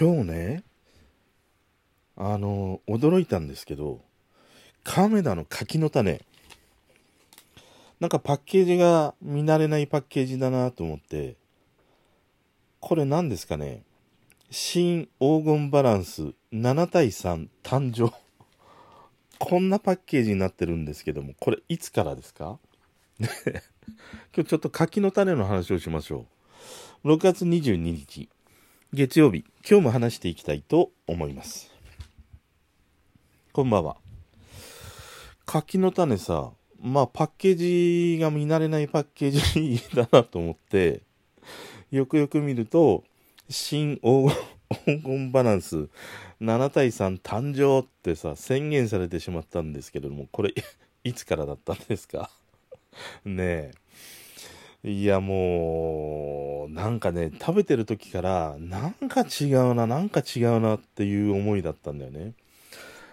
今日ね、あの、驚いたんですけど、亀田の柿の種、なんかパッケージが見慣れないパッケージだなと思って、これ何ですかね新黄金バランス7対3誕生。こんなパッケージになってるんですけども、これいつからですか？今日ちょっと柿の種の話をしましょう。6月22日、月曜日、今日も話していきたいと思います。こんばんは。柿の種さ、まあパッケージが見慣れないパッケージだなと思って、よくよく見ると、新黄金バランス7対3誕生ってさ、宣言されてしまったんですけれども、これ、いつからだったんですか？ねえ。いやもう、なんかね、食べてる時から、なんか違うな、なんか違うなっていう思いだったんだよね。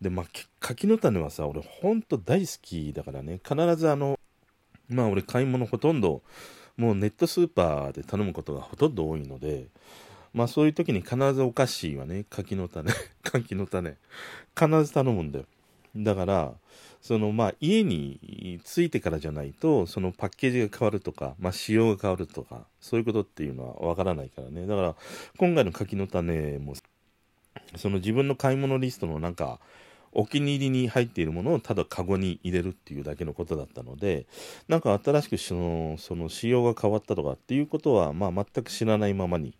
で、まあ、柿の種はさ、俺ほんと大好きだからね、必ずあの、まあ俺買い物ほとんど、もうネットスーパーで頼むことがほとんど多いので、まあそういう時に必ずお菓子はね、柿の種、柿の種、必ず頼むんだよ。だから、そのまあ家に着いてからじゃないとそのパッケージが変わるとか、まあ、仕様が変わるとかそういうことっていうのはわからないからね。だから今回の柿の種もその自分の買い物リストのなんかお気に入りに入っているものをただカゴに入れるっていうだけのことだったのでなんか新しくそのその仕様が変わったとかっていうことはまあ全く知らないままに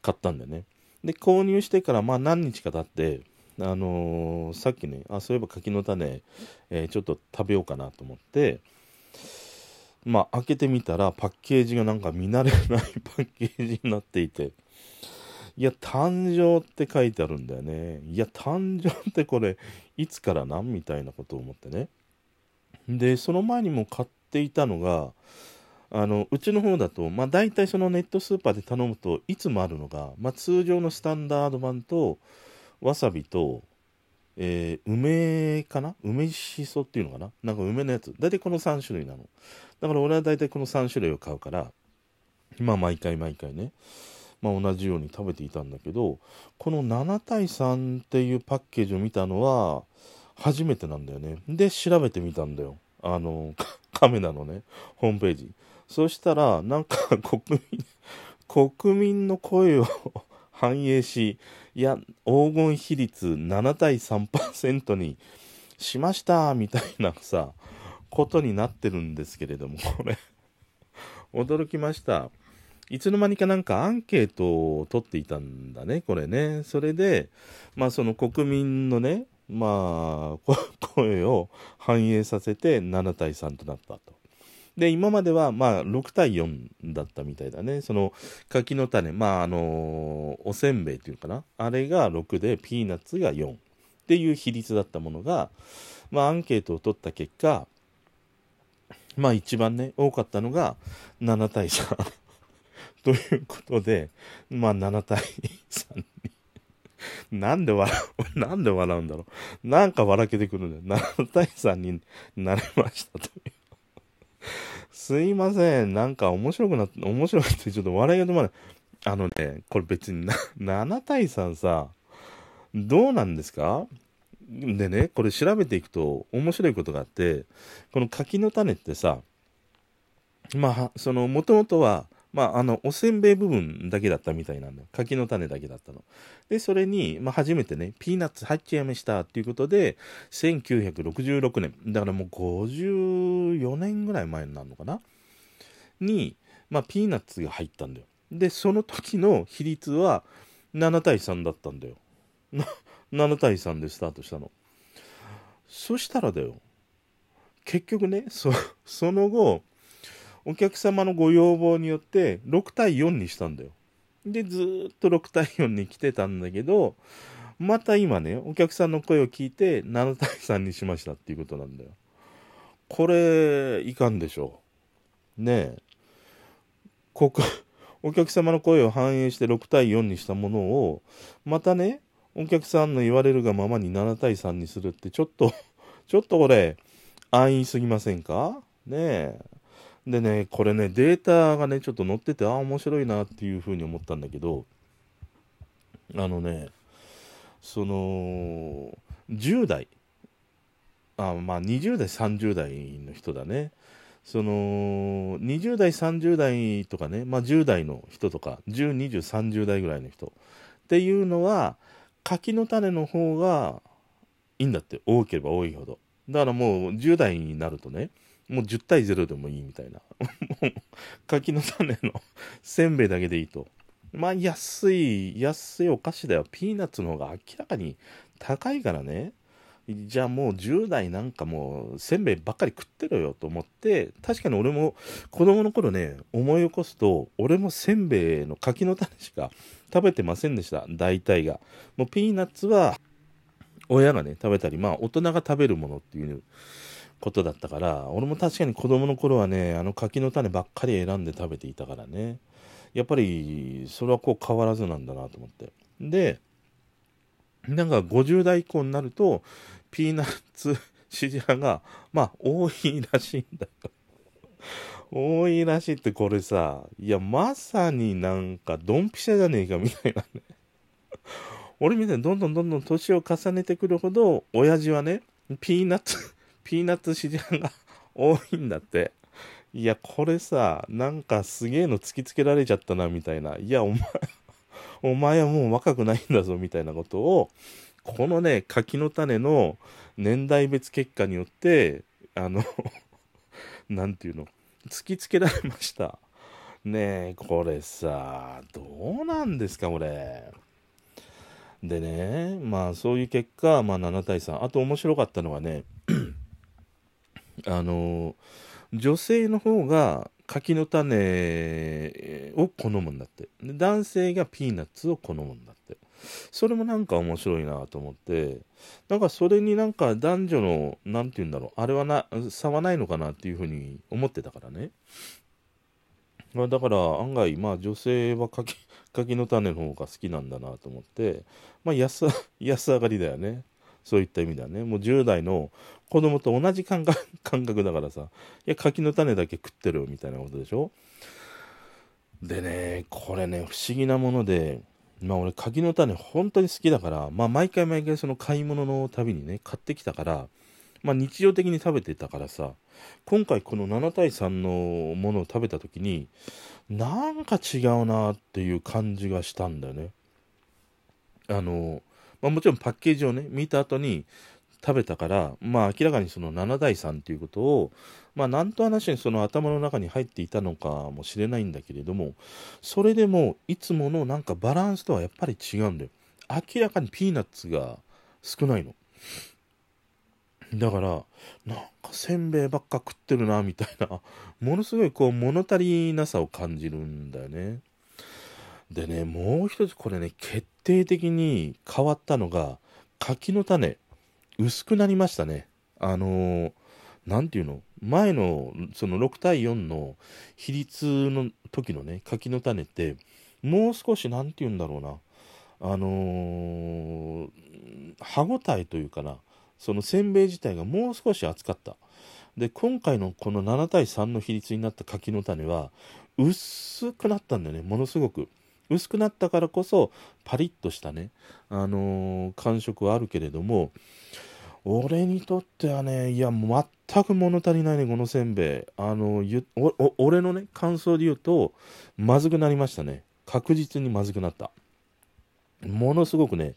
買ったんだよね。で購入してからまあ何日か経ってあのー、さっきねあそういえば柿の種、えー、ちょっと食べようかなと思ってまあ開けてみたらパッケージがなんか見慣れない パッケージになっていていや誕生って書いてあるんだよね。いや誕生ってこれいつからなんみたいなことを思ってね。でその前にも買っていたのがあのうちの方だと、まあ、大体そのネットスーパーで頼むといつもあるのが、まあ、通常のスタンダード版とわさびと、えー、梅かな？梅しそっていうのかな？なんか梅のやつ。大体この3種類なの。だから俺は大体この3種類を買うから、まあ毎回毎回ね、まあ同じように食べていたんだけど、この7対3っていうパッケージを見たのは初めてなんだよね。で、調べてみたんだよ。あの、カメラのね、ホームページ。そしたら、なんか国民、国民の声を反映し、いや、黄金比率7対3%にしましたみたいなさ、ことになってるんですけれども、これ驚きました。いつの間にかなんかアンケートを取っていたんだね、これね。それで、まあその国民のね、まあ、声を反映させて7対3となったと。で、今までは、まあ、6対4だったみたいだね。その、柿の種、まあ、あのー、おせんべいっていうかな。あれが6で、ピーナッツが4っていう比率だったものが、まあ、アンケートを取った結果、まあ、一番ね、多かったのが7対3 ということで、まあ、7対3になんで笑う、なんで笑うんだろう？なんか笑けてくるんだよ。7対3になれましたという。すいません。なんか面白くなって、面白くてちょっと笑いが止まらない。あのね、これ別にな、7対3さ、どうなんですか？でね、これ調べていくと面白いことがあって、この柿の種ってさ、まあ、その、もともとは、まあ、あの、おせんべい部分だけだったみたいなんだよ。柿の種だけだったの。で、それに、まあ、初めてね、ピーナッツ入っちゃいましたっていうことで、1966年、だからもう54年ぐらい前になるのかな？に、まあ、ピーナッツが入ったんだよ。で、その時の比率は7対3だったんだよ。7対3でスタートしたの。そしたらだよ。結局ね、そ その後、お客様のご要望によって6対4にしたんだよ。で、ずっと6対4に来てたんだけど、また今ね、お客さんの声を聞いて7対3にしましたっていうことなんだよ。これ、いかんでしょう。ねえ。ここ、お客様の声を反映して6対4にしたものを、またね、お客さんの言われるがままに7対3にするって、ちょっと、ちょっとこれ、安易すぎませんか？ねえ。でね、これね、データがね、ちょっと載ってて、ああ、面白いなっていうふうに思ったんだけど、あのね、その、10代、あまあ20代、30代の人だね。その、20代、30代とかね、まあ10代の人とか、10、20、30代ぐらいの人っていうのは、柿の種の方がいいんだって、多ければ多いほど。だからもう10代になるとね、もう10対0でもいいみたいな。もう、柿の種のせんべいだけでいいと。まあ、安い、安いお菓子だよ。ピーナッツの方が明らかに高いからね。じゃあもう10代なんかもうせんべいばっかり食ってろよと思って確かに俺も子供の頃ね思い起こすと俺もせんべいの柿の種しか食べてませんでした大体がもうピーナッツは親がね食べたりまあ大人が食べるものっていうことだったから俺も確かに子供の頃はねあの柿の種ばっかり選んで食べていたからね。やっぱりそれはこう変わらずなんだなと思って。でなんか50代以降になるとピーナッツ支持派がまあ多いらしいんだよ。多いらしいってこれさいやまさになんかドンピシャじゃねえかみたいなね。俺みたいにどんどんどんどん年を重ねてくるほど親父はねピーナッツピーナッツ支持派が多いんだって。いやこれさなんかすげえの突きつけられちゃったなみたいな。いやお前 お前はもう若くないんだぞみたいなことをこのね柿の種の年代別結果によってあの 何て言うの突きつけられました。ねえこれさどうなんですかこれ。でねまあそういう結果、まあ、7対3あと面白かったのはねあの女性の方が柿の種を好むんだって。で男性がピーナッツを好むんだって。それもなんか面白いなと思って。なんかそれになんか男女の何て言うんだろう。あれはな差はないのかなっていうふうに思ってたからね。ま、だから案外まあ女性は柿柿の種の方が好きなんだなと思って。まあ安 安上がりだよね。そういった意味ではね。もう10代の子供と同じ感覚 感覚だからさ。いや柿の種だけ食ってるみたいなことでしょ。でねこれね不思議なものでまあ俺柿の種本当に好きだからまあ毎回毎回その買い物のたびにね買ってきたからまあ日常的に食べてたからさ今回この7対3のものを食べた時になんか違うなっていう感じがしたんだよね。あのまあ、もちろんパッケージをね見た後に食べたからまあ明らかにその7対3っていうことをまあ何と話にその頭の中に入っていたのかもしれないんだけれどもそれでもいつものなんかバランスとはやっぱり違うんだよ。明らかにピーナッツが少ないの。だからなんかせんべいばっか食ってるなみたいなものすごいこう物足りなさを感じるんだよね。でねもう一つこれね決定的に変わったのが柿の種。薄くなりましたね。あの何、て言うの？前のその6対4の比率の時のね柿の種ってもう少し何て言うんだろうな。あのー、歯ごたえというかな。そのせんべい自体がもう少し厚かった。で今回のこの7対3の比率になった柿の種は薄くなったんだよねものすごく。薄くなったからこそパリッとしたね、あのー、感触はあるけれども俺にとってはねいや全く物足りないねこのせんべい。あの、俺のね感想で言うとまずくなりましたね。確実にまずくなった。ものすごくね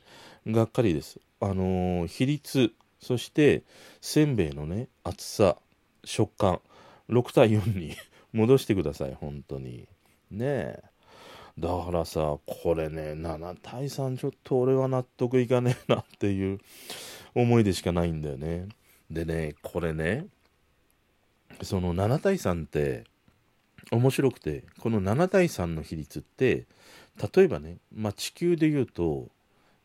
がっかりです。あのー、比率そしてせんべいのね厚さ食感。6対4に 戻してください本当に。ねえ。だからさこれね7対3ちょっと俺は納得いかねえなっていう思いでしかないんだよね。でねこれねその7対3って面白くてこの7対3の比率って例えばね、まあ、地球でいうと、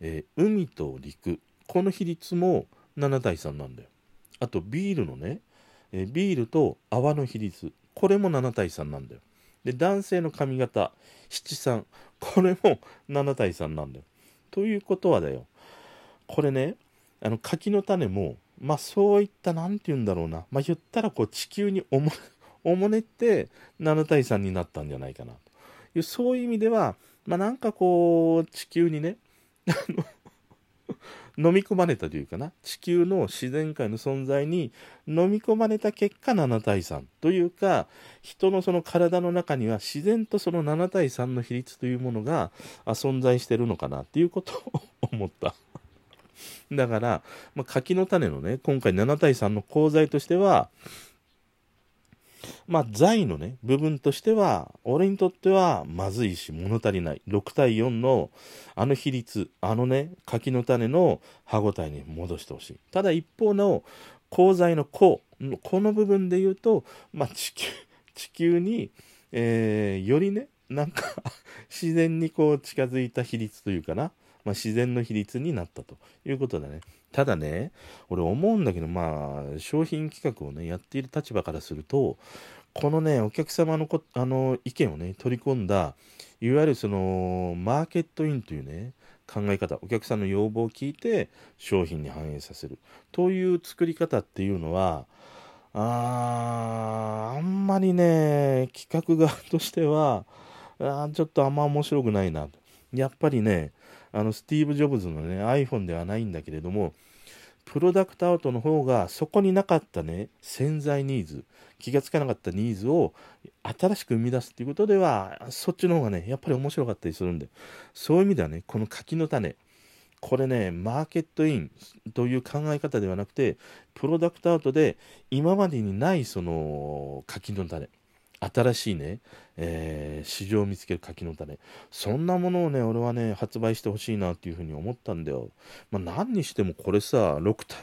えー、海と陸この比率も7対3なんだよ。あとビールのね、えー、ビールと泡の比率これも7対3なんだよ。で男性の髪型七三。これも7対3なんだよ。ということはだよ。これねあの柿の種もまあそういった何て言うんだろうな。まあ言ったらこう地球におも おもねって7対3になったんじゃないかな。というそういう意味ではまあなんかこう地球にねあの 飲み込まれたというかな地球の自然界の存在に飲み込まれた結果7対3というか人のその体の中には自然とその7対3の比率というものが存在してるのかなっていうことを 思った。だから、まあ、柿の種のね今回7対3の功罪としてはまあ、財のね、部分としては、俺にとってはまずいし、物足りない。6対4の、あの比率、あのね、柿の種の歯ごたえに戻してほしい。ただ一方の、鋼材の鋼、この部分で言うと、まあ、地球、地球に、えー、よりね、なんか自然にこう近づいた比率というかな、まあ、自然の比率になったということだね。ただね、俺思うんだけど、まあ、商品企画をね、やっている立場からすると、このね、お客様のこあの意見をね、取り込んだ、いわゆるその、マーケットインというね、考え方、お客さんの要望を聞いて商品に反映させるという作り方っていうのは、ああんまりね、企画側としては、あちょっとあんま面白くないな。やっぱりね、あのスティーブ・ジョブズのね iPhone ではないんだけれどもプロダクトアウトの方がそこになかったね潜在ニーズ気がつかなかったニーズを新しく生み出すっていうことではそっちの方がねやっぱり面白かったりするんでそういう意味ではねこの柿の種これねマーケットインという考え方ではなくてプロダクトアウトで今までにないその柿の種。新しいね、えー、市場を見つける柿の種。そんなものをね、俺はね、発売してほしいなっていうふうに思ったんだよ。まあ、何にしてもこれさ、6対、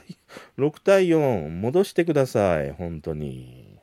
6対4、戻してください。本当に。